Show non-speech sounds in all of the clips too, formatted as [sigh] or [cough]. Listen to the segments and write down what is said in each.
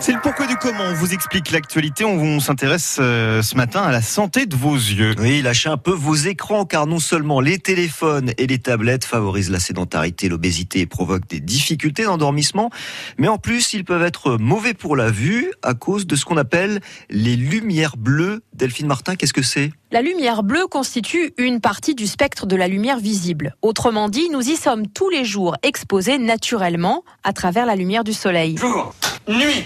C'est le pourquoi du comment. On vous explique l'actualité. On s'intéresse euh, ce matin à la santé de vos yeux. Oui, lâchez un peu vos écrans car non seulement les téléphones et les tablettes favorisent la sédentarité, l'obésité et provoquent des difficultés d'endormissement, mais en plus ils peuvent être mauvais pour la vue à cause de ce qu'on appelle les lumières bleues. Delphine Martin, qu'est-ce que c'est? La lumière bleue constitue une partie du spectre de la lumière visible. Autrement dit, nous y sommes tous les jours exposés naturellement à travers la lumière du soleil. Jour, nuit.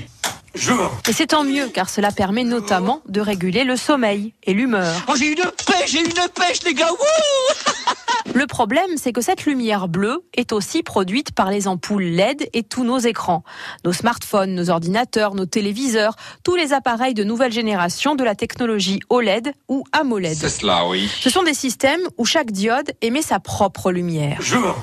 Et c'est tant mieux car cela permet notamment de réguler le sommeil et l'humeur. Oh, j'ai une pêche, j'ai une pêche, les gars. Wouh [laughs] Le problème, c'est que cette lumière bleue est aussi produite par les ampoules LED et tous nos écrans. Nos smartphones, nos ordinateurs, nos téléviseurs, tous les appareils de nouvelle génération de la technologie OLED ou AMOLED. C'est cela, oui. Ce sont des systèmes où chaque diode émet sa propre lumière. Jour,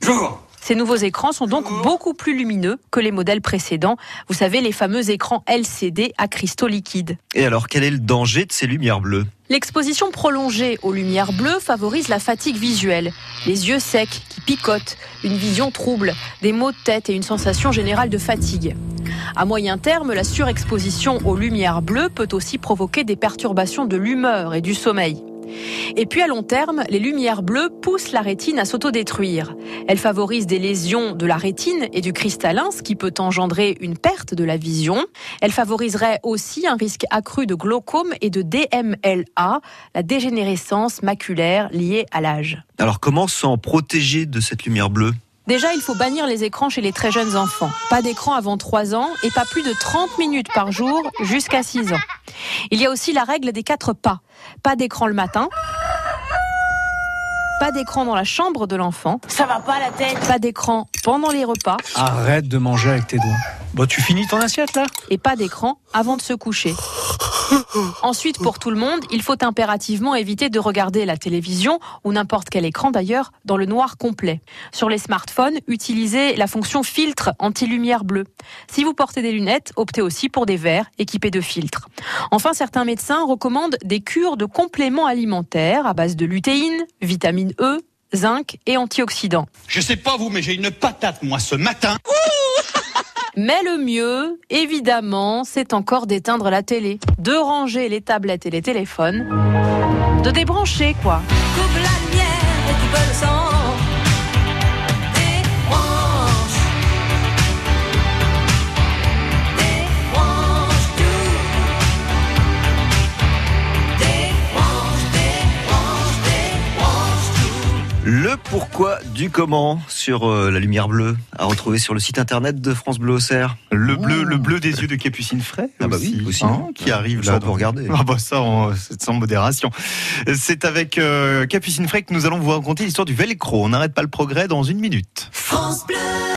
jour. Ces nouveaux écrans sont donc beaucoup plus lumineux que les modèles précédents. Vous savez, les fameux écrans LCD à cristaux liquides. Et alors, quel est le danger de ces lumières bleues? L'exposition prolongée aux lumières bleues favorise la fatigue visuelle, les yeux secs qui picotent, une vision trouble, des maux de tête et une sensation générale de fatigue. À moyen terme, la surexposition aux lumières bleues peut aussi provoquer des perturbations de l'humeur et du sommeil. Et puis à long terme, les lumières bleues poussent la rétine à s'autodétruire. Elles favorisent des lésions de la rétine et du cristallin, ce qui peut engendrer une perte de la vision. Elles favoriseraient aussi un risque accru de glaucome et de DMLA, la dégénérescence maculaire liée à l'âge. Alors, comment s'en protéger de cette lumière bleue? Déjà, il faut bannir les écrans chez les très jeunes enfants. Pas d'écran avant 3 ans et pas plus de 30 minutes par jour jusqu'à 6 ans. Il y a aussi la règle des quatre pas. Pas d'écran le matin. Pas d'écran dans la chambre de l'enfant. Ça va pas la tête Pas d'écran pendant les repas. Arrête de manger avec tes doigts. Bon, tu finis ton assiette là? Et pas d'écran avant de se coucher. Ensuite, pour tout le monde, il faut impérativement éviter de regarder la télévision ou n'importe quel écran d'ailleurs dans le noir complet. Sur les smartphones, utilisez la fonction filtre anti-lumière bleue. Si vous portez des lunettes, optez aussi pour des verres équipés de filtres. Enfin, certains médecins recommandent des cures de compléments alimentaires à base de lutéine, vitamine E, zinc et antioxydants. Je sais pas vous, mais j'ai une patate, moi, ce matin. Mais le mieux, évidemment, c'est encore d'éteindre la télé, de ranger les tablettes et les téléphones, de débrancher quoi. Coupe la lumière et tu peux le Le pourquoi du comment sur euh, la lumière bleue à retrouver sur le site internet de France Bleu Auxerre. Le bleu, le bleu des yeux de Capucine Fray. Ah bah oui, aussi. hein, qui arrive Ça, là. on peut regarder. Ah bah ça, on- c'est sans modération. C'est avec euh, Capucine Fray que nous allons vous raconter l'histoire du velcro. On n'arrête pas le progrès dans une minute. France Bleu